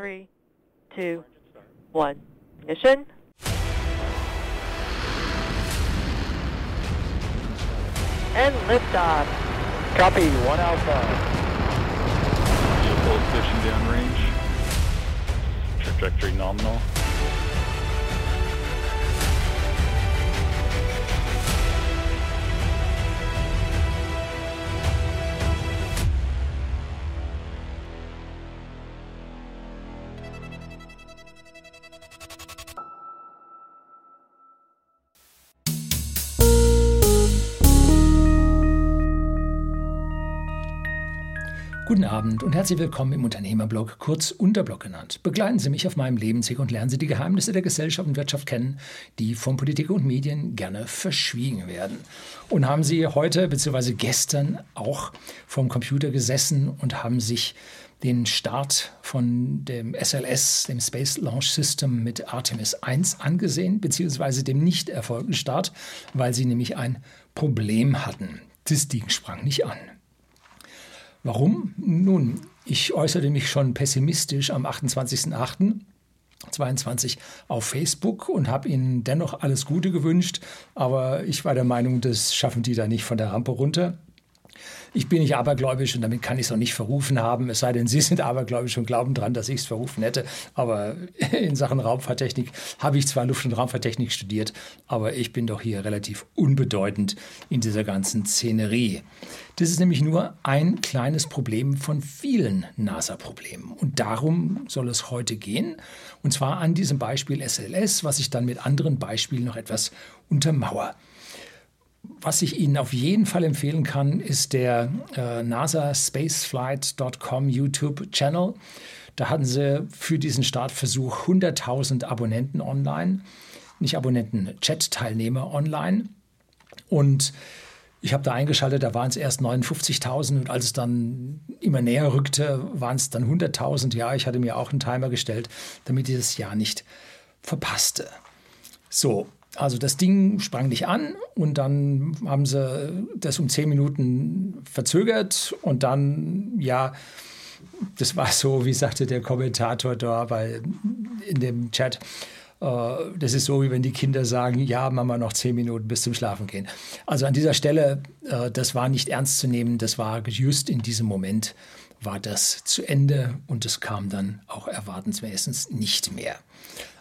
three, two, one. Ignition. And liftoff. Copy, one alpha. Vehicle pushing downrange. Trajectory nominal. Guten Abend und herzlich willkommen im Unternehmerblog, kurz Unterblog genannt. Begleiten Sie mich auf meinem Lebensweg und lernen Sie die Geheimnisse der Gesellschaft und Wirtschaft kennen, die von Politik und Medien gerne verschwiegen werden. Und haben Sie heute bzw. gestern auch vom Computer gesessen und haben sich den Start von dem SLS, dem Space Launch System mit Artemis 1 angesehen, beziehungsweise dem nicht erfolgten Start, weil sie nämlich ein Problem hatten. Das Ding sprang nicht an. Warum? Nun, ich äußerte mich schon pessimistisch am 28.08.22 auf Facebook und habe ihnen dennoch alles Gute gewünscht, aber ich war der Meinung, das schaffen die da nicht von der Rampe runter. Ich bin nicht abergläubisch und damit kann ich es auch nicht verrufen haben, es sei denn, Sie sind abergläubisch und glauben dran, dass ich es verrufen hätte. Aber in Sachen Raumfahrttechnik habe ich zwar Luft- und Raumfahrttechnik studiert, aber ich bin doch hier relativ unbedeutend in dieser ganzen Szenerie. Das ist nämlich nur ein kleines Problem von vielen NASA-Problemen. Und darum soll es heute gehen. Und zwar an diesem Beispiel SLS, was ich dann mit anderen Beispielen noch etwas untermauere. Was ich Ihnen auf jeden Fall empfehlen kann, ist der äh, NASA Spaceflight.com YouTube-Channel. Da hatten sie für diesen Startversuch 100.000 Abonnenten online, nicht Abonnenten, Chat-Teilnehmer online. Und ich habe da eingeschaltet, da waren es erst 59.000 und als es dann immer näher rückte, waren es dann 100.000. Ja, ich hatte mir auch einen Timer gestellt, damit ich das Jahr nicht verpasste. So, also das Ding sprang nicht an und dann haben sie das um zehn Minuten verzögert und dann, ja, das war so, wie sagte der Kommentator da bei, in dem Chat, äh, das ist so, wie wenn die Kinder sagen, ja, Mama, noch zehn Minuten bis zum Schlafen gehen. Also an dieser Stelle, äh, das war nicht ernst zu nehmen, das war just in diesem Moment war das zu Ende und es kam dann auch erwartensmäßig nicht mehr.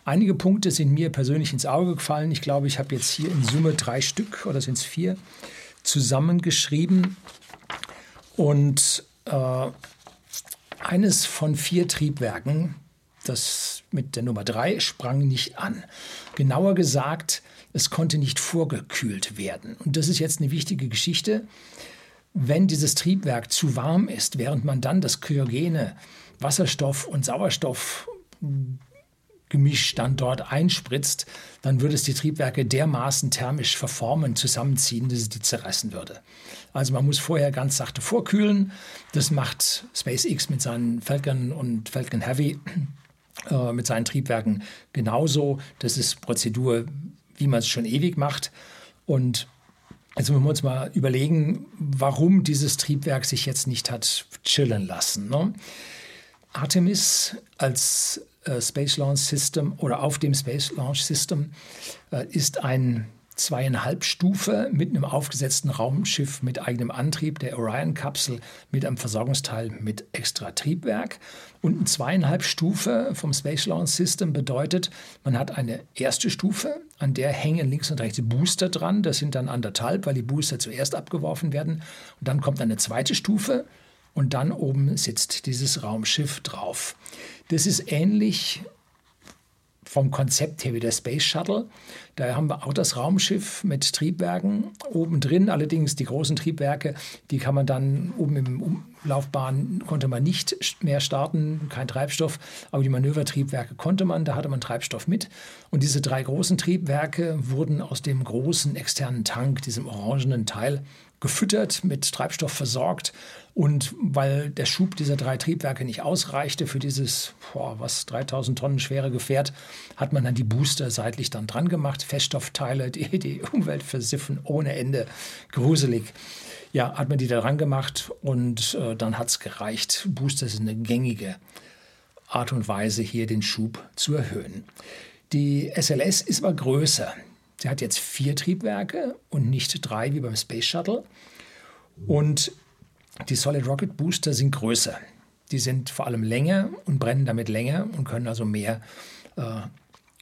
Einige Punkte sind mir persönlich ins Auge gefallen. Ich glaube, ich habe jetzt hier in Summe drei Stück oder sind es vier zusammengeschrieben. Und äh, eines von vier Triebwerken, das mit der Nummer drei, sprang nicht an. Genauer gesagt, es konnte nicht vorgekühlt werden. Und das ist jetzt eine wichtige Geschichte. Wenn dieses Triebwerk zu warm ist, während man dann das kryogene Wasserstoff und Sauerstoff Gemisch dann dort einspritzt, dann würde es die Triebwerke dermaßen thermisch verformen, zusammenziehen, dass es die zerreißen würde. Also man muss vorher ganz sachte vorkühlen. Das macht SpaceX mit seinen Falcon und Falcon Heavy, äh, mit seinen Triebwerken genauso. Das ist Prozedur, wie man es schon ewig macht. Und Jetzt müssen wir uns mal überlegen, warum dieses Triebwerk sich jetzt nicht hat chillen lassen. Ne? Artemis als Space Launch System oder auf dem Space Launch System äh, ist ein zweieinhalb Stufe mit einem aufgesetzten Raumschiff mit eigenem Antrieb, der Orion-Kapsel mit einem Versorgungsteil mit extra Triebwerk. Und ein zweieinhalb Stufe vom Space Launch System bedeutet, man hat eine erste Stufe, an der hängen links und rechts Booster dran. Das sind dann anderthalb, weil die Booster zuerst abgeworfen werden. Und dann kommt eine zweite Stufe und dann oben sitzt dieses Raumschiff drauf. Das ist ähnlich vom Konzept her wie der Space Shuttle. Da haben wir auch das Raumschiff mit Triebwerken oben drin. Allerdings die großen Triebwerke, die kann man dann oben im Umlaufbahn konnte man nicht mehr starten, kein Treibstoff. Aber die Manövertriebwerke konnte man, da hatte man Treibstoff mit. Und diese drei großen Triebwerke wurden aus dem großen externen Tank, diesem orangenen Teil, gefüttert, mit Treibstoff versorgt. Und weil der Schub dieser drei Triebwerke nicht ausreichte für dieses, boah, was, 3000 Tonnen schwere Gefährt, hat man dann die Booster seitlich dann dran gemacht. Feststoffteile, die die Umwelt versiffen ohne Ende. Gruselig. Ja, hat man die da dran gemacht und äh, dann hat es gereicht. Booster sind eine gängige Art und Weise hier den Schub zu erhöhen. Die SLS ist aber größer. Sie hat jetzt vier Triebwerke und nicht drei wie beim Space Shuttle. Und die Solid Rocket Booster sind größer. Die sind vor allem länger und brennen damit länger und können also mehr äh,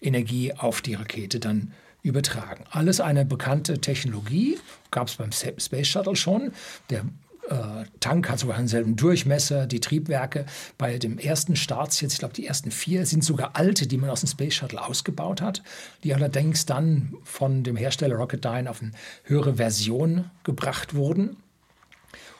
Energie auf die Rakete dann übertragen. Alles eine bekannte Technologie, gab es beim Space Shuttle schon. Der äh, Tank hat sogar denselben Durchmesser, die Triebwerke. Bei dem ersten Start jetzt, ich glaube, die ersten vier sind sogar alte, die man aus dem Space Shuttle ausgebaut hat, die allerdings dann von dem Hersteller Rocketdyne auf eine höhere Version gebracht wurden,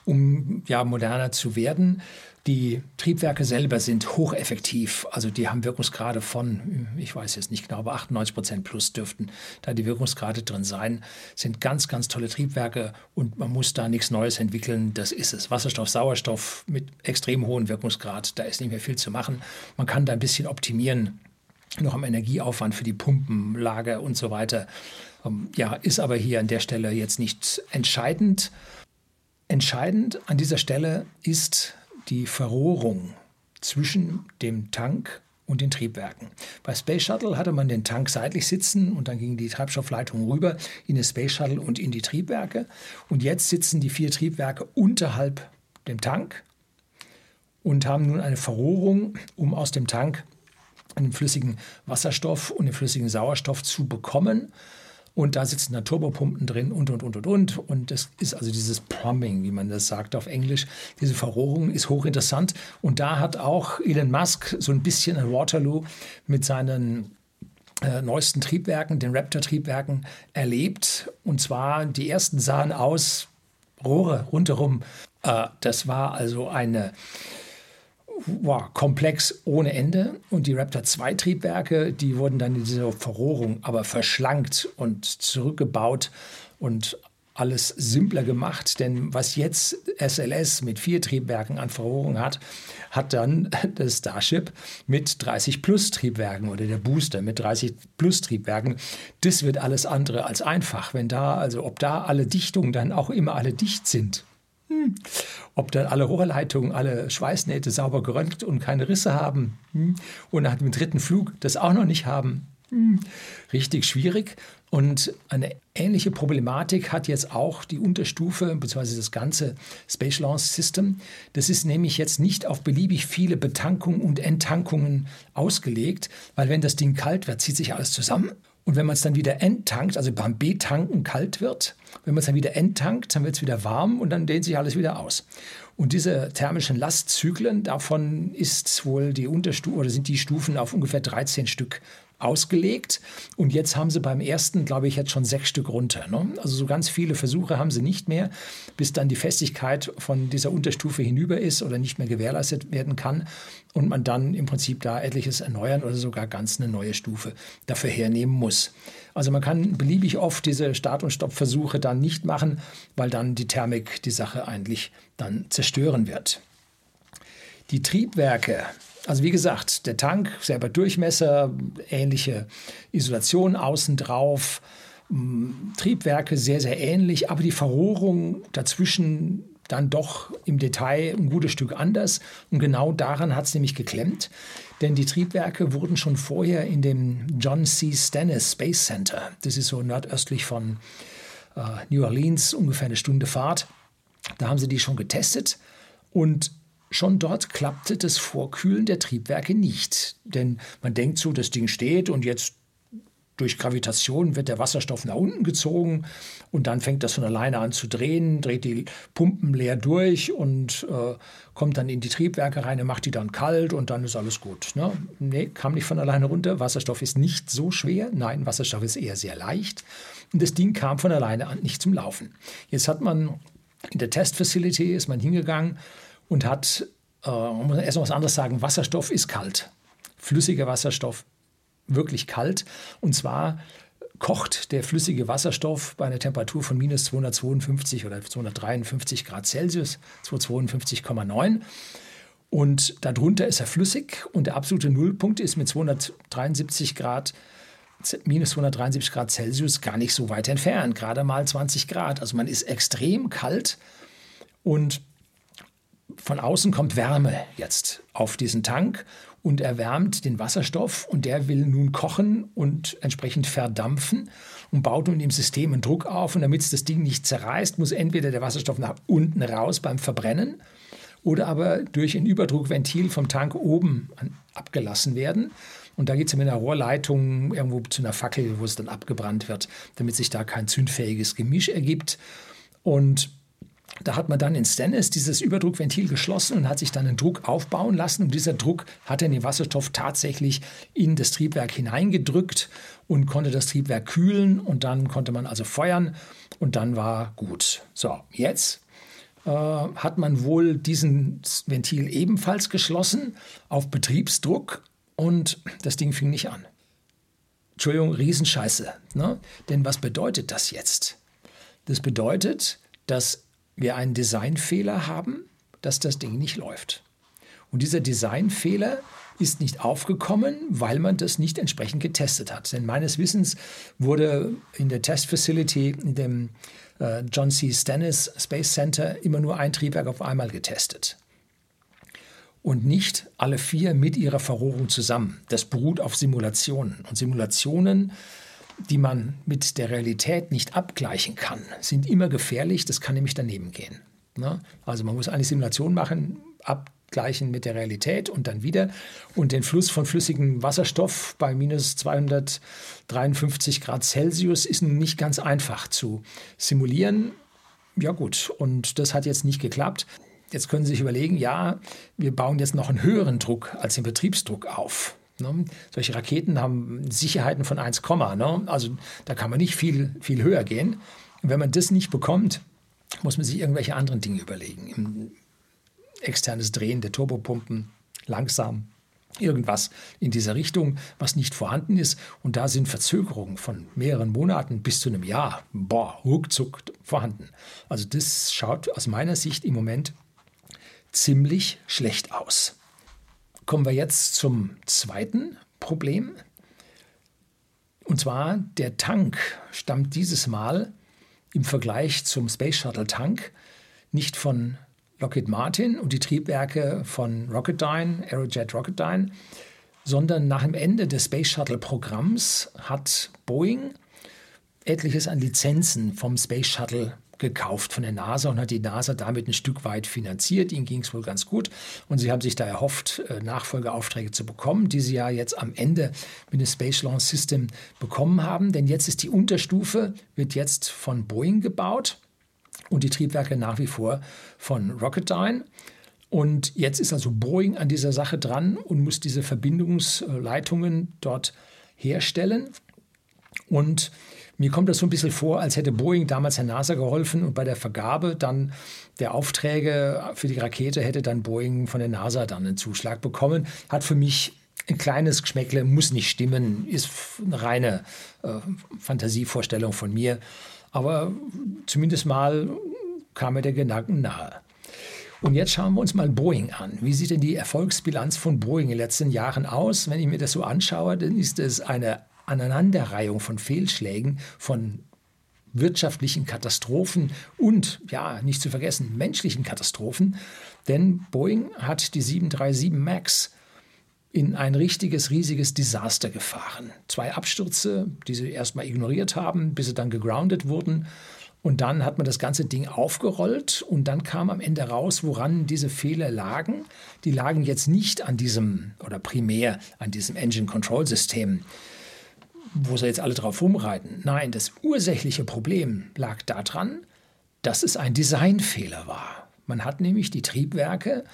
um ja moderner zu werden. Die Triebwerke selber sind hocheffektiv, also die haben Wirkungsgrade von, ich weiß jetzt nicht genau, aber 98 Prozent plus dürften da die Wirkungsgrade drin sein. Sind ganz, ganz tolle Triebwerke und man muss da nichts Neues entwickeln. Das ist es. Wasserstoff, Sauerstoff mit extrem hohem Wirkungsgrad, da ist nicht mehr viel zu machen. Man kann da ein bisschen optimieren, noch am Energieaufwand für die Pumpenlager und so weiter. Ähm, ja, ist aber hier an der Stelle jetzt nicht entscheidend. Entscheidend an dieser Stelle ist die Verrohrung zwischen dem Tank und den Triebwerken. Bei Space Shuttle hatte man den Tank seitlich sitzen und dann ging die Treibstoffleitung rüber in den Space Shuttle und in die Triebwerke. Und jetzt sitzen die vier Triebwerke unterhalb dem Tank und haben nun eine Verrohrung, um aus dem Tank den flüssigen Wasserstoff und den flüssigen Sauerstoff zu bekommen. Und da sitzen dann Turbopumpen drin und, und, und, und, und. Und das ist also dieses Plumbing, wie man das sagt auf Englisch. Diese Verrohrung ist hochinteressant. Und da hat auch Elon Musk so ein bisschen ein Waterloo mit seinen äh, neuesten Triebwerken, den Raptor-Triebwerken, erlebt. Und zwar, die ersten sahen aus, Rohre rundherum. Äh, das war also eine wow, komplex ohne Ende. Und die Raptor 2 Triebwerke, die wurden dann in dieser Verrohrung aber verschlankt und zurückgebaut und alles simpler gemacht, denn was jetzt SLS mit vier Triebwerken an Verrohrung hat, hat dann das Starship mit 30 Plus Triebwerken oder der Booster mit 30 Plus Triebwerken. Das wird alles andere als einfach, wenn da, also ob da alle Dichtungen dann auch immer alle dicht sind. Hm. Ob dann alle Rohrleitungen, alle Schweißnähte sauber geröntgt und keine Risse haben. Hm. Und nach dem dritten Flug das auch noch nicht haben. Hm. Richtig schwierig. Und eine ähnliche Problematik hat jetzt auch die Unterstufe bzw. das ganze Space Launch System. Das ist nämlich jetzt nicht auf beliebig viele Betankungen und Enttankungen ausgelegt, weil wenn das Ding kalt wird, zieht sich alles zusammen und wenn man es dann wieder enttankt, also beim B-Tanken kalt wird, wenn man es dann wieder enttankt, dann wird es wieder warm und dann dehnt sich alles wieder aus. Und diese thermischen Lastzyklen, davon ist wohl die Unterstufe oder sind die Stufen auf ungefähr 13 Stück ausgelegt. Und jetzt haben sie beim ersten, glaube ich, jetzt schon sechs Stück runter. Ne? Also so ganz viele Versuche haben sie nicht mehr, bis dann die Festigkeit von dieser Unterstufe hinüber ist oder nicht mehr gewährleistet werden kann und man dann im Prinzip da etliches erneuern oder sogar ganz eine neue Stufe dafür hernehmen muss. Also man kann beliebig oft diese Start- und Stoppversuche dann nicht machen, weil dann die Thermik die Sache eigentlich dann zerstören wird. Die Triebwerke also wie gesagt, der Tank, selber Durchmesser, ähnliche Isolation außen drauf, Triebwerke sehr, sehr ähnlich, aber die Verrohrung dazwischen dann doch im Detail ein gutes Stück anders. Und genau daran hat es nämlich geklemmt, denn die Triebwerke wurden schon vorher in dem John C. Stennis Space Center, das ist so nordöstlich von äh, New Orleans, ungefähr eine Stunde Fahrt, da haben sie die schon getestet. Und Schon dort klappte das Vorkühlen der Triebwerke nicht, denn man denkt so, das Ding steht und jetzt durch Gravitation wird der Wasserstoff nach unten gezogen und dann fängt das von alleine an zu drehen, dreht die Pumpen leer durch und äh, kommt dann in die Triebwerke rein, macht die dann kalt und dann ist alles gut. Ne? Nee, kam nicht von alleine runter. Wasserstoff ist nicht so schwer. Nein, Wasserstoff ist eher sehr leicht. Und das Ding kam von alleine an nicht zum Laufen. Jetzt hat man in der Testfacility ist man hingegangen und hat, äh, man muss erst noch was anderes sagen, Wasserstoff ist kalt. Flüssiger Wasserstoff wirklich kalt. Und zwar kocht der flüssige Wasserstoff bei einer Temperatur von minus 252 oder 253 Grad Celsius, 252,9. Und darunter ist er flüssig und der absolute Nullpunkt ist mit 273 Grad, minus 273 Grad Celsius gar nicht so weit entfernt, gerade mal 20 Grad. Also man ist extrem kalt und von außen kommt Wärme jetzt auf diesen Tank und erwärmt den Wasserstoff und der will nun kochen und entsprechend verdampfen und baut nun im System einen Druck auf und damit es das Ding nicht zerreißt, muss entweder der Wasserstoff nach unten raus beim Verbrennen oder aber durch ein Überdruckventil vom Tank oben abgelassen werden. Und da geht es mit einer Rohrleitung irgendwo zu einer Fackel, wo es dann abgebrannt wird, damit sich da kein zündfähiges Gemisch ergibt. Und da hat man dann in Stennis dieses Überdruckventil geschlossen und hat sich dann einen Druck aufbauen lassen. Und dieser Druck hat dann den Wasserstoff tatsächlich in das Triebwerk hineingedrückt und konnte das Triebwerk kühlen. Und dann konnte man also feuern und dann war gut. So, jetzt äh, hat man wohl diesen Ventil ebenfalls geschlossen auf Betriebsdruck und das Ding fing nicht an. Entschuldigung, Riesenscheiße. Ne? Denn was bedeutet das jetzt? Das bedeutet, dass wir einen Designfehler haben, dass das Ding nicht läuft. Und dieser Designfehler ist nicht aufgekommen, weil man das nicht entsprechend getestet hat. Denn meines Wissens wurde in der Testfacility, in dem äh, John C. Stennis Space Center, immer nur ein Triebwerk auf einmal getestet. Und nicht alle vier mit ihrer Verrohrung zusammen. Das beruht auf Simulationen. Und Simulationen die man mit der Realität nicht abgleichen kann, sind immer gefährlich. Das kann nämlich daneben gehen. Ne? Also man muss eine Simulation machen, abgleichen mit der Realität und dann wieder. Und den Fluss von flüssigem Wasserstoff bei minus 253 Grad Celsius ist nun nicht ganz einfach zu simulieren. Ja gut, und das hat jetzt nicht geklappt. Jetzt können Sie sich überlegen, ja, wir bauen jetzt noch einen höheren Druck als den Betriebsdruck auf. Ne? Solche Raketen haben Sicherheiten von 1, ne? also da kann man nicht viel, viel höher gehen. Und wenn man das nicht bekommt, muss man sich irgendwelche anderen Dinge überlegen. Externes Drehen der Turbopumpen, langsam, irgendwas in dieser Richtung, was nicht vorhanden ist. Und da sind Verzögerungen von mehreren Monaten bis zu einem Jahr, boah, ruckzuck vorhanden. Also das schaut aus meiner Sicht im Moment ziemlich schlecht aus. Kommen wir jetzt zum zweiten Problem. Und zwar der Tank stammt dieses Mal im Vergleich zum Space Shuttle Tank nicht von Lockheed Martin und die Triebwerke von Rocketdyne, Aerojet Rocketdyne, sondern nach dem Ende des Space Shuttle Programms hat Boeing etliches an Lizenzen vom Space Shuttle gekauft von der NASA und hat die NASA damit ein Stück weit finanziert. Ihnen ging es wohl ganz gut und sie haben sich da erhofft, äh, Nachfolgeaufträge zu bekommen, die sie ja jetzt am Ende mit dem Space Launch System bekommen haben. Denn jetzt ist die Unterstufe, wird jetzt von Boeing gebaut und die Triebwerke nach wie vor von Rocketdyne. Und jetzt ist also Boeing an dieser Sache dran und muss diese Verbindungsleitungen dort herstellen. Und mir kommt das so ein bisschen vor, als hätte Boeing damals der NASA geholfen und bei der Vergabe dann der Aufträge für die Rakete hätte dann Boeing von der NASA dann einen Zuschlag bekommen. Hat für mich ein kleines Geschmäckle, muss nicht stimmen, ist eine reine äh, Fantasievorstellung von mir. Aber zumindest mal kam mir der Gedanken nahe. Und jetzt schauen wir uns mal Boeing an. Wie sieht denn die Erfolgsbilanz von Boeing in den letzten Jahren aus? Wenn ich mir das so anschaue, dann ist es eine Aneinanderreihung von Fehlschlägen, von wirtschaftlichen Katastrophen und, ja, nicht zu vergessen, menschlichen Katastrophen. Denn Boeing hat die 737 MAX in ein richtiges, riesiges Desaster gefahren. Zwei Abstürze, die sie erstmal ignoriert haben, bis sie dann gegroundet wurden. Und dann hat man das ganze Ding aufgerollt und dann kam am Ende raus, woran diese Fehler lagen. Die lagen jetzt nicht an diesem oder primär an diesem Engine Control System, wo sie jetzt alle drauf rumreiten. Nein, das ursächliche Problem lag daran, dass es ein Designfehler war. Man hat nämlich die Triebwerke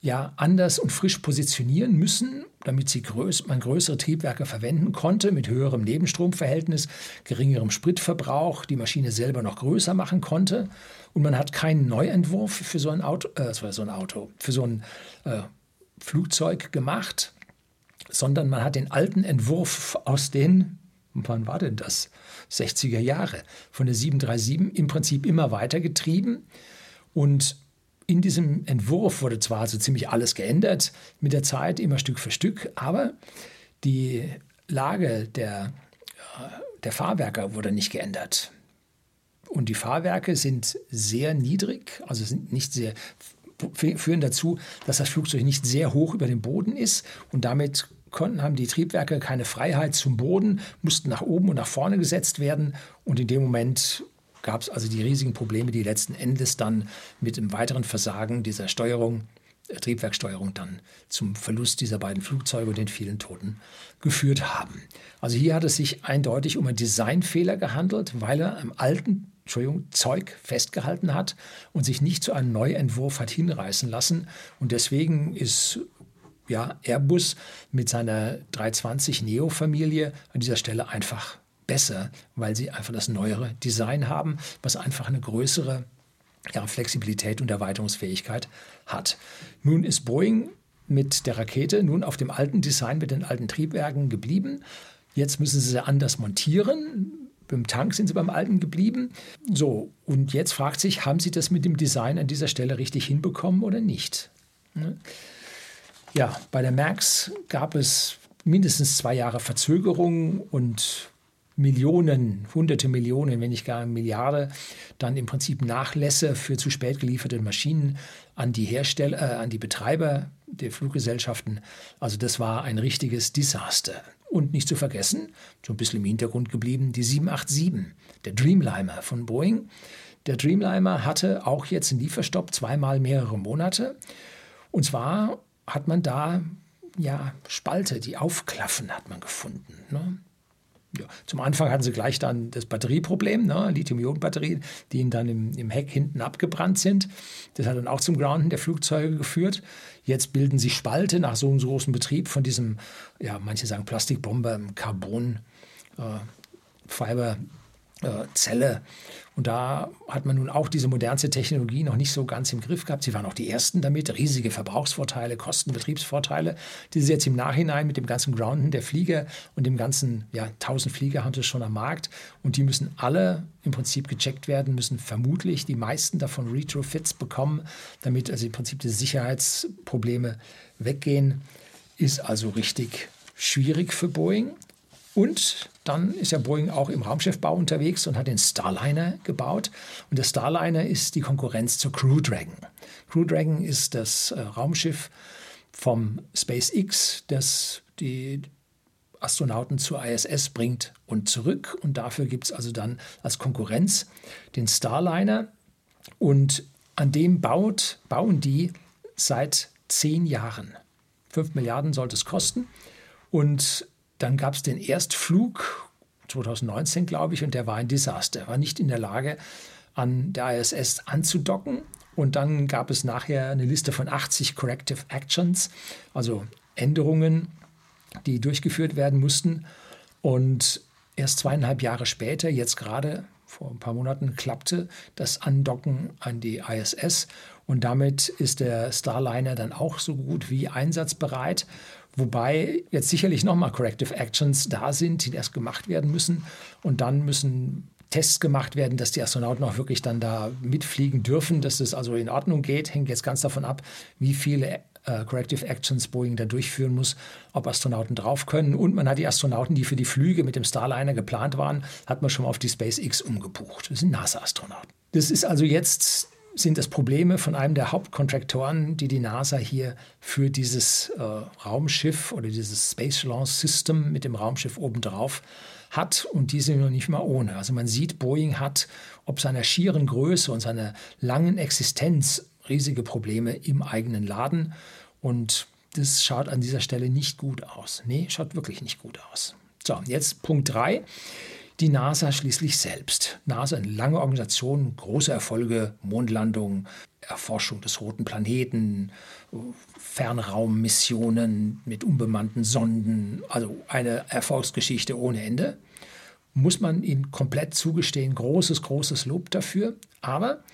ja anders und frisch positionieren müssen, damit sie größ man größere Triebwerke verwenden konnte mit höherem Nebenstromverhältnis, geringerem Spritverbrauch, die Maschine selber noch größer machen konnte. Und man hat keinen Neuentwurf für so ein Auto, äh, so ein Auto, für so ein äh, Flugzeug gemacht, sondern man hat den alten Entwurf aus den, wann war denn das? 60er Jahre von der 737 im Prinzip immer weiter getrieben. Und in diesem Entwurf wurde zwar so ziemlich alles geändert mit der Zeit, immer Stück für Stück, aber die Lage der, äh, der Fahrwerke wurde nicht geändert. Und die Fahrwerke sind sehr niedrig, also sind nicht sehr führen dazu, dass das Flugzeug nicht sehr hoch über dem Boden ist und damit konnten, haben die Triebwerke keine Freiheit zum Boden, mussten nach oben und nach vorne gesetzt werden und in dem Moment gab es also die riesigen Probleme, die letzten Endes dann mit dem weiteren Versagen dieser Steuerung, äh, Triebwerksteuerung dann zum Verlust dieser beiden Flugzeuge und den vielen Toten geführt haben. Also hier hat es sich eindeutig um einen Designfehler gehandelt, weil er am alten Zeug festgehalten hat und sich nicht zu einem Neuentwurf hat hinreißen lassen. Und deswegen ist ja, Airbus mit seiner 320 Neo-Familie an dieser Stelle einfach besser, weil sie einfach das neuere Design haben, was einfach eine größere ja, Flexibilität und Erweiterungsfähigkeit hat. Nun ist Boeing mit der Rakete nun auf dem alten Design mit den alten Triebwerken geblieben. Jetzt müssen sie sie anders montieren. Beim Tank sind sie beim alten geblieben. So, und jetzt fragt sich, haben sie das mit dem Design an dieser Stelle richtig hinbekommen oder nicht? Ne? Ja, bei der Max gab es mindestens zwei Jahre Verzögerung und Millionen, hunderte Millionen, wenn nicht gar eine Milliarde, dann im Prinzip Nachlässe für zu spät gelieferte Maschinen an die Hersteller, äh, an die Betreiber der Fluggesellschaften. Also das war ein richtiges Desaster. Und nicht zu vergessen, so ein bisschen im Hintergrund geblieben, die 787, der Dreamliner von Boeing. Der Dreamliner hatte auch jetzt einen Lieferstopp, zweimal mehrere Monate. Und zwar hat man da ja Spalte, die aufklaffen, hat man gefunden. Ne? Ja, zum Anfang hatten sie gleich dann das Batterieproblem, ne, Lithium-Ionen-Batterien, die ihnen dann im, im, Heck hinten abgebrannt sind. Das hat dann auch zum Grounden der Flugzeuge geführt. Jetzt bilden sich Spalte nach so einem großen Betrieb von diesem, ja, manche sagen Plastikbomber, Carbon, äh, Fiber, Zelle. Und da hat man nun auch diese modernste Technologie noch nicht so ganz im Griff gehabt. Sie waren auch die Ersten damit, riesige Verbrauchsvorteile, Kostenbetriebsvorteile, die sie jetzt im Nachhinein mit dem ganzen Grounden der Flieger und dem ganzen, ja, 1000 Flieger haben sie schon am Markt. Und die müssen alle im Prinzip gecheckt werden, müssen vermutlich die meisten davon Retrofits bekommen, damit also im Prinzip die Sicherheitsprobleme weggehen. Ist also richtig schwierig für Boeing. Und dann ist ja Boeing auch im Raumschiffbau unterwegs und hat den Starliner gebaut. Und der Starliner ist die Konkurrenz zur Crew Dragon. Crew Dragon ist das äh, Raumschiff vom SpaceX, das die Astronauten zur ISS bringt und zurück. Und dafür gibt es also dann als Konkurrenz den Starliner. Und an dem baut, bauen die seit zehn Jahren. Fünf Milliarden sollte es kosten. Und dann gab es den Erstflug 2019, glaube ich, und der war ein Desaster. Er war nicht in der Lage, an der ISS anzudocken. Und dann gab es nachher eine Liste von 80 Corrective Actions, also Änderungen, die durchgeführt werden mussten. Und erst zweieinhalb Jahre später, jetzt gerade vor ein paar Monaten, klappte das Andocken an die ISS. Und damit ist der Starliner dann auch so gut wie einsatzbereit. Wobei jetzt sicherlich nochmal Corrective Actions da sind, die erst gemacht werden müssen. Und dann müssen Tests gemacht werden, dass die Astronauten auch wirklich dann da mitfliegen dürfen, dass es also in Ordnung geht. Hängt jetzt ganz davon ab, wie viele äh, Corrective Actions Boeing da durchführen muss, ob Astronauten drauf können. Und man hat die Astronauten, die für die Flüge mit dem Starliner geplant waren, hat man schon mal auf die SpaceX umgebucht. Das sind NASA-Astronauten. Das ist also jetzt sind das Probleme von einem der Hauptkontraktoren, die die NASA hier für dieses äh, Raumschiff oder dieses Space Launch System mit dem Raumschiff obendrauf hat und die sind noch nicht mal ohne. Also man sieht, Boeing hat ob seiner schieren Größe und seiner langen Existenz riesige Probleme im eigenen Laden und das schaut an dieser Stelle nicht gut aus. Nee, schaut wirklich nicht gut aus. So, jetzt Punkt 3 die NASA schließlich selbst. NASA, eine lange Organisation, große Erfolge, Mondlandung, Erforschung des roten Planeten, Fernraummissionen mit unbemannten Sonden, also eine Erfolgsgeschichte ohne Ende. Muss man ihnen komplett zugestehen, großes, großes Lob dafür. Aber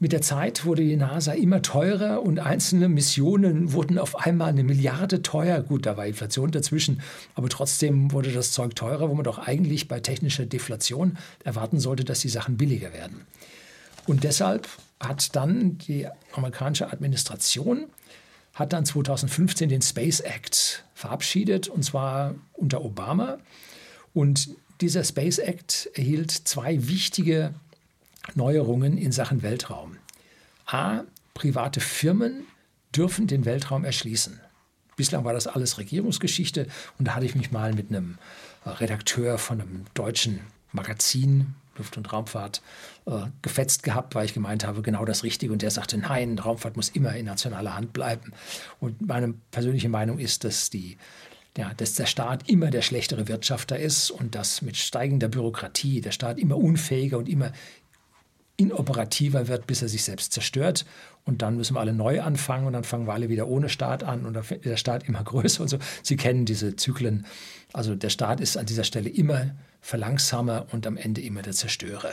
mit der Zeit wurde die NASA immer teurer und einzelne Missionen wurden auf einmal eine Milliarde teuer. Gut, da war Inflation dazwischen, aber trotzdem wurde das Zeug teurer, wo man doch eigentlich bei technischer Deflation erwarten sollte, dass die Sachen billiger werden. Und deshalb hat dann die amerikanische Administration hat dann 2015 den Space Act verabschiedet und zwar unter Obama. Und dieser Space Act erhielt zwei wichtige Neuerungen in Sachen Weltraum. A, private Firmen dürfen den Weltraum erschließen. Bislang war das alles Regierungsgeschichte und da hatte ich mich mal mit einem Redakteur von einem deutschen Magazin Luft- und Raumfahrt äh, gefetzt gehabt, weil ich gemeint habe, genau das Richtige. Und der sagte, nein, Raumfahrt muss immer in nationaler Hand bleiben. Und meine persönliche Meinung ist, dass, die, ja, dass der Staat immer der schlechtere Wirtschafter ist und dass mit steigender Bürokratie der Staat immer unfähiger und immer inoperativer wird, bis er sich selbst zerstört. Und dann müssen wir alle neu anfangen und dann fangen wir alle wieder ohne Staat an und dann wird der Staat immer größer und so. Sie kennen diese Zyklen. Also der Staat ist an dieser Stelle immer Verlangsamer und am Ende immer der Zerstörer.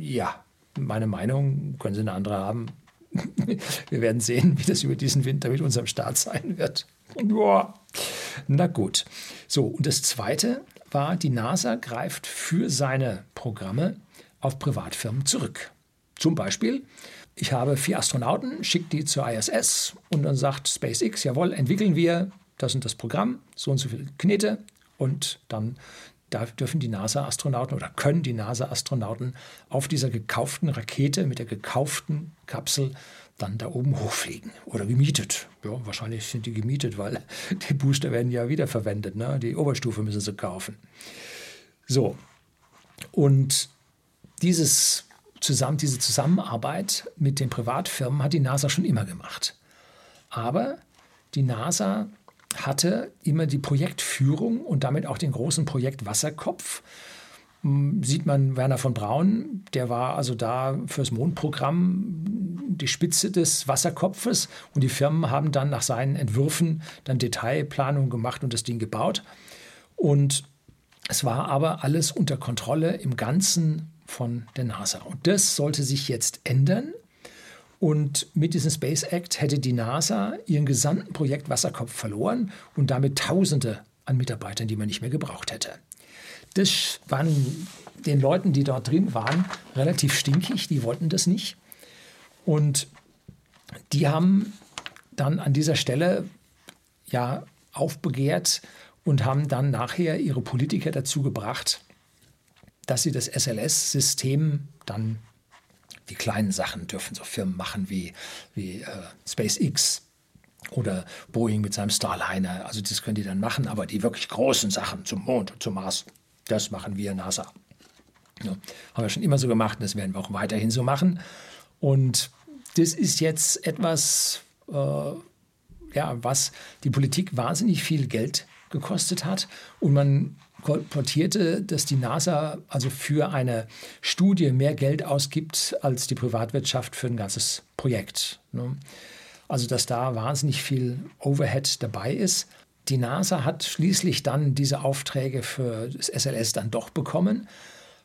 Ja, meine Meinung können Sie eine andere haben. Wir werden sehen, wie das über diesen Winter mit unserem Staat sein wird. Boah. Na gut. So, und das Zweite war, die NASA greift für seine Programme auf Privatfirmen zurück. Zum Beispiel, ich habe vier Astronauten, schicke die zur ISS und dann sagt SpaceX, jawohl, entwickeln wir das und das Programm, so und so viele Knete und dann da dürfen die NASA-Astronauten oder können die NASA-Astronauten auf dieser gekauften Rakete mit der gekauften Kapsel dann da oben hochfliegen oder gemietet. Ja, wahrscheinlich sind die gemietet, weil die Booster werden ja wiederverwendet. Ne? Die Oberstufe müssen sie kaufen. So, und dieses zusammen, diese Zusammenarbeit mit den Privatfirmen hat die NASA schon immer gemacht. Aber die NASA hatte immer die Projektführung und damit auch den großen Projekt Wasserkopf. Hm, sieht man Werner von Braun, der war also da fürs Mondprogramm die Spitze des Wasserkopfes und die Firmen haben dann nach seinen Entwürfen dann Detailplanung gemacht und das Ding gebaut. Und es war aber alles unter Kontrolle im Ganzen von der NASA. Und das sollte sich jetzt ändern. Und mit diesem Space Act hätte die NASA ihren gesamten Projekt Wasserkopf verloren und damit Tausende an Mitarbeitern, die man nicht mehr gebraucht hätte. Das waren den Leuten, die dort drin waren, relativ stinkig. Die wollten das nicht. Und die haben dann an dieser Stelle ja aufbegehrt und haben dann nachher ihre Politiker dazu gebracht, dass sie das SLS-System dann die kleinen Sachen dürfen so Firmen machen wie, wie äh, SpaceX oder Boeing mit seinem Starliner. Also das können die dann machen, aber die wirklich großen Sachen zum Mond und zum Mars, das machen wir NASA. Ja, haben wir schon immer so gemacht und das werden wir auch weiterhin so machen. Und das ist jetzt etwas, äh, ja, was die Politik wahnsinnig viel Geld gekostet hat und man kolportierte, dass die NASA also für eine Studie mehr Geld ausgibt als die Privatwirtschaft für ein ganzes Projekt. Ne? Also dass da wahnsinnig viel Overhead dabei ist. Die NASA hat schließlich dann diese Aufträge für das SLS dann doch bekommen,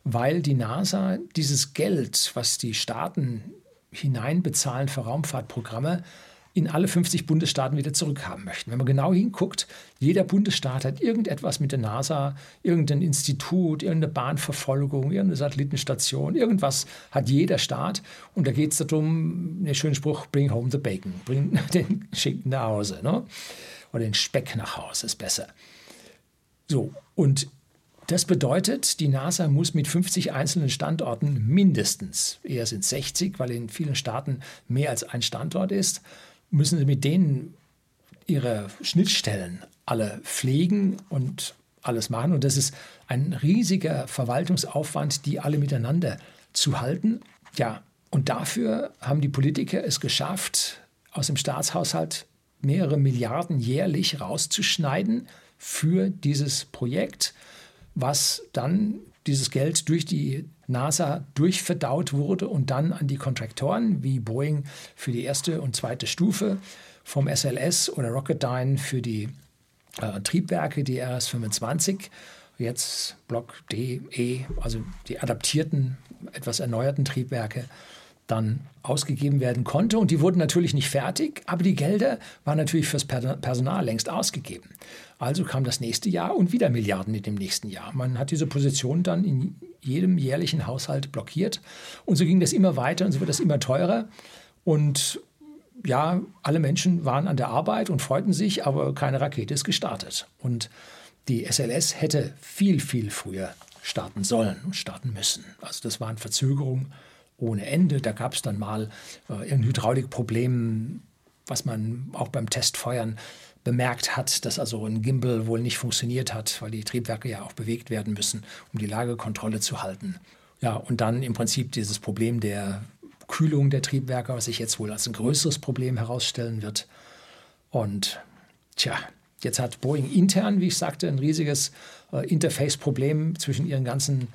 weil die NASA dieses Geld, was die Staaten hineinbezahlen für Raumfahrtprogramme, in alle 50 Bundesstaaten wieder zurückhaben möchten. Wenn man genau hinguckt, jeder Bundesstaat hat irgendetwas mit der NASA, irgendein Institut, irgendeine Bahnverfolgung, irgendeine Satellitenstation, irgendwas hat jeder Staat. Und da geht es darum, der schöne Spruch, bring home the bacon, bring den Schinken nach Hause. Ne? Oder den Speck nach Hause ist besser. So, und das bedeutet, die NASA muss mit 50 einzelnen Standorten mindestens, eher sind 60, weil in vielen Staaten mehr als ein Standort ist, müssen sie mit denen ihre Schnittstellen alle pflegen und alles machen. Und das ist ein riesiger Verwaltungsaufwand, die alle miteinander zu halten. Ja, und dafür haben die Politiker es geschafft, aus dem Staatshaushalt mehrere Milliarden jährlich rauszuschneiden für dieses Projekt, was dann dieses Geld durch die NASA durchverdaut wurde und dann an die Kontraktoren wie Boeing für die erste und zweite Stufe vom SLS oder Rocketdyne für die äh, Triebwerke, die RS-25, jetzt Block D, E, also die adaptierten, etwas erneuerten Triebwerke, dann ausgegeben werden konnte. Und die wurden natürlich nicht fertig, aber die Gelder waren natürlich fürs Personal längst ausgegeben. Also kam das nächste Jahr und wieder Milliarden in dem nächsten Jahr. Man hat diese Position dann in jedem jährlichen Haushalt blockiert. Und so ging das immer weiter und so wird das immer teurer. Und ja, alle Menschen waren an der Arbeit und freuten sich, aber keine Rakete ist gestartet. Und die SLS hätte viel, viel früher starten sollen und starten müssen. Also das waren Verzögerungen ohne Ende. Da gab es dann mal äh, irgendein Hydraulikproblem, was man auch beim Testfeuern bemerkt hat, dass also ein Gimbal wohl nicht funktioniert hat, weil die Triebwerke ja auch bewegt werden müssen, um die Lagekontrolle zu halten. Ja, und dann im Prinzip dieses Problem der Kühlung der Triebwerke, was sich jetzt wohl als ein größeres Problem herausstellen wird. Und tja, jetzt hat Boeing intern, wie ich sagte, ein riesiges äh, Interface-Problem zwischen ihren ganzen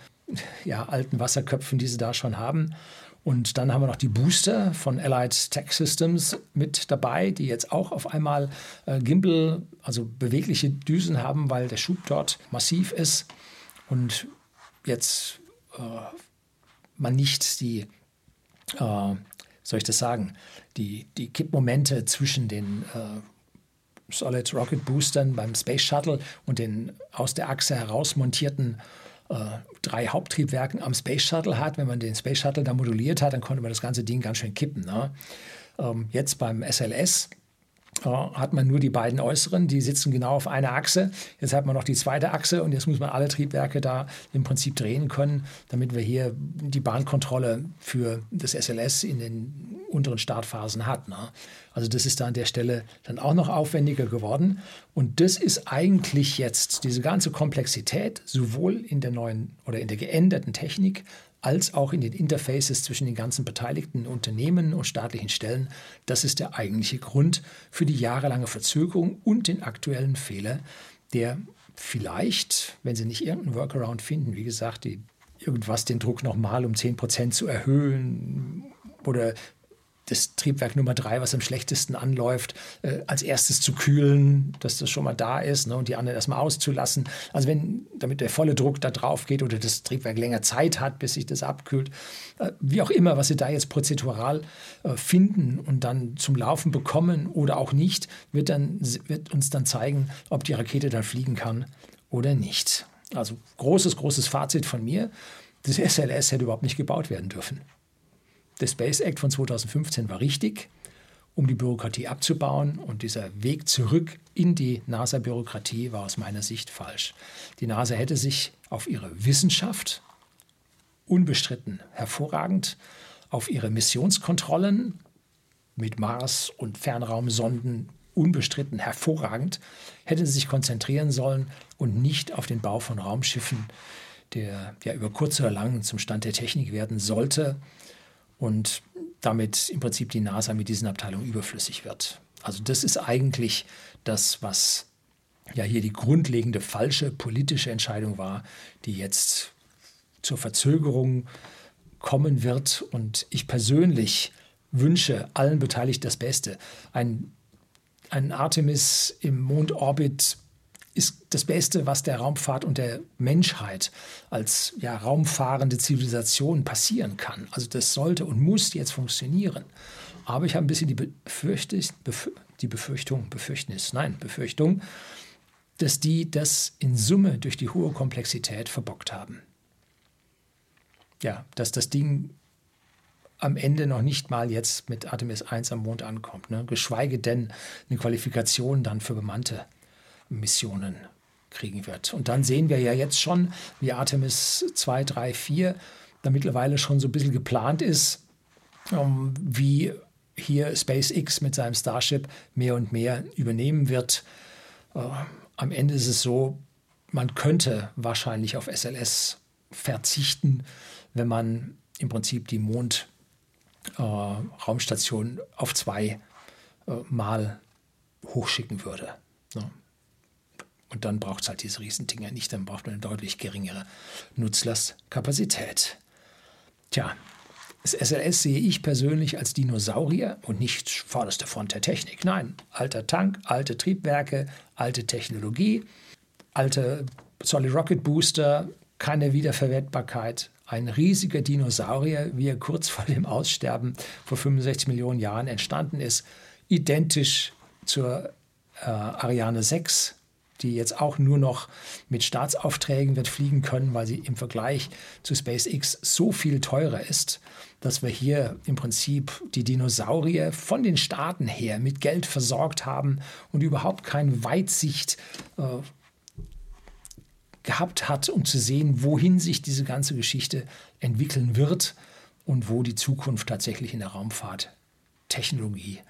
ja, alten Wasserköpfen, die sie da schon haben. Und dann haben wir noch die Booster von Allied Tech Systems mit dabei, die jetzt auch auf einmal äh, Gimbal, also bewegliche Düsen haben, weil der Schub dort massiv ist. Und jetzt äh, man nicht die, äh, soll ich das sagen, die, die Kippmomente zwischen den äh, Solid Rocket Boostern beim Space Shuttle und den aus der Achse heraus montierten äh, drei Haupttriebwerken am Space Shuttle hat. Wenn man den Space Shuttle da moduliert hat, dann konnte man das ganze Ding ganz schön kippen. Ne? Ähm, jetzt beim SLS hat man nur die beiden äußeren, die sitzen genau auf einer Achse. Jetzt hat man noch die zweite Achse und jetzt muss man alle Triebwerke da im Prinzip drehen können, damit wir hier die Bahnkontrolle für das SLS in den unteren Startphasen hat. Ne? Also das ist da an der Stelle dann auch noch aufwendiger geworden. Und das ist eigentlich jetzt diese ganze Komplexität, sowohl in der neuen oder in der geänderten Technik als auch in den Interfaces zwischen den ganzen beteiligten Unternehmen und staatlichen Stellen. Das ist der eigentliche Grund für die jahrelange Verzögerung und den aktuellen Fehler, der vielleicht, wenn Sie nicht irgendeinen Workaround finden, wie gesagt, die, irgendwas den Druck nochmal um 10 Prozent zu erhöhen oder das Triebwerk Nummer drei, was am schlechtesten anläuft, äh, als erstes zu kühlen, dass das schon mal da ist ne, und die anderen erstmal auszulassen. Also wenn, damit der volle Druck da drauf geht oder das Triebwerk länger Zeit hat, bis sich das abkühlt, äh, wie auch immer, was Sie da jetzt prozedural äh, finden und dann zum Laufen bekommen oder auch nicht, wird, dann, wird uns dann zeigen, ob die Rakete dann fliegen kann oder nicht. Also großes, großes Fazit von mir. Das SLS hätte überhaupt nicht gebaut werden dürfen. Der Space Act von 2015 war richtig, um die Bürokratie abzubauen. Und dieser Weg zurück in die NASA-Bürokratie war aus meiner Sicht falsch. Die NASA hätte sich auf ihre Wissenschaft unbestritten hervorragend, auf ihre Missionskontrollen mit Mars und Fernraumsonden unbestritten hervorragend, hätte sie sich konzentrieren sollen und nicht auf den Bau von Raumschiffen, der ja über kurz oder lang zum Stand der Technik werden sollte und damit im Prinzip die NASA mit diesen Abteilungen überflüssig wird. Also das ist eigentlich das, was ja hier die grundlegende falsche politische Entscheidung war, die jetzt zur Verzögerung kommen wird. Und ich persönlich wünsche allen Beteiligten das Beste. Ein, ein Artemis im Mondorbit ist das Beste, was der Raumfahrt und der Menschheit als ja, raumfahrende Zivilisation passieren kann. Also das sollte und muss jetzt funktionieren. Aber ich habe ein bisschen die, Befürchtung, die Befürchtung, Befürchtnis, nein, Befürchtung, dass die das in Summe durch die hohe Komplexität verbockt haben. Ja, dass das Ding am Ende noch nicht mal jetzt mit Artemis 1 am Mond ankommt, ne? geschweige denn eine Qualifikation dann für bemannte Missionen kriegen wird. Und dann sehen wir ja jetzt schon, wie Artemis 2, 3, 4 da mittlerweile schon so ein bisschen geplant ist, um, wie hier SpaceX mit seinem Starship mehr und mehr übernehmen wird. Uh, am Ende ist es so, man könnte wahrscheinlich auf SLS verzichten, wenn man im Prinzip die Mondraumstation äh, auf zwei äh, Mal hochschicken würde. Und dann braucht es halt diese Riesendinger nicht, dann braucht man eine deutlich geringere Nutzlastkapazität. Tja, das SLS sehe ich persönlich als Dinosaurier und nicht vorderste Front der Technik. Nein, alter Tank, alte Triebwerke, alte Technologie, alte Solid Rocket Booster, keine Wiederverwertbarkeit. Ein riesiger Dinosaurier, wie er kurz vor dem Aussterben vor 65 Millionen Jahren entstanden ist, identisch zur äh, Ariane 6 die jetzt auch nur noch mit Staatsaufträgen wird fliegen können, weil sie im Vergleich zu SpaceX so viel teurer ist, dass wir hier im Prinzip die Dinosaurier von den Staaten her mit Geld versorgt haben und überhaupt keine Weitsicht äh, gehabt hat, um zu sehen, wohin sich diese ganze Geschichte entwickeln wird. und wo die Zukunft tatsächlich in der Raumfahrttechnologie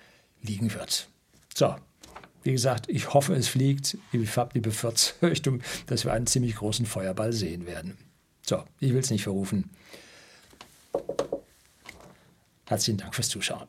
liegen wird. So, wie gesagt, ich hoffe, es fliegt. Ich habe die Befürchtung, dass wir einen ziemlich großen Feuerball sehen werden. So, ich will es nicht verrufen. Herzlichen Dank fürs Zuschauen.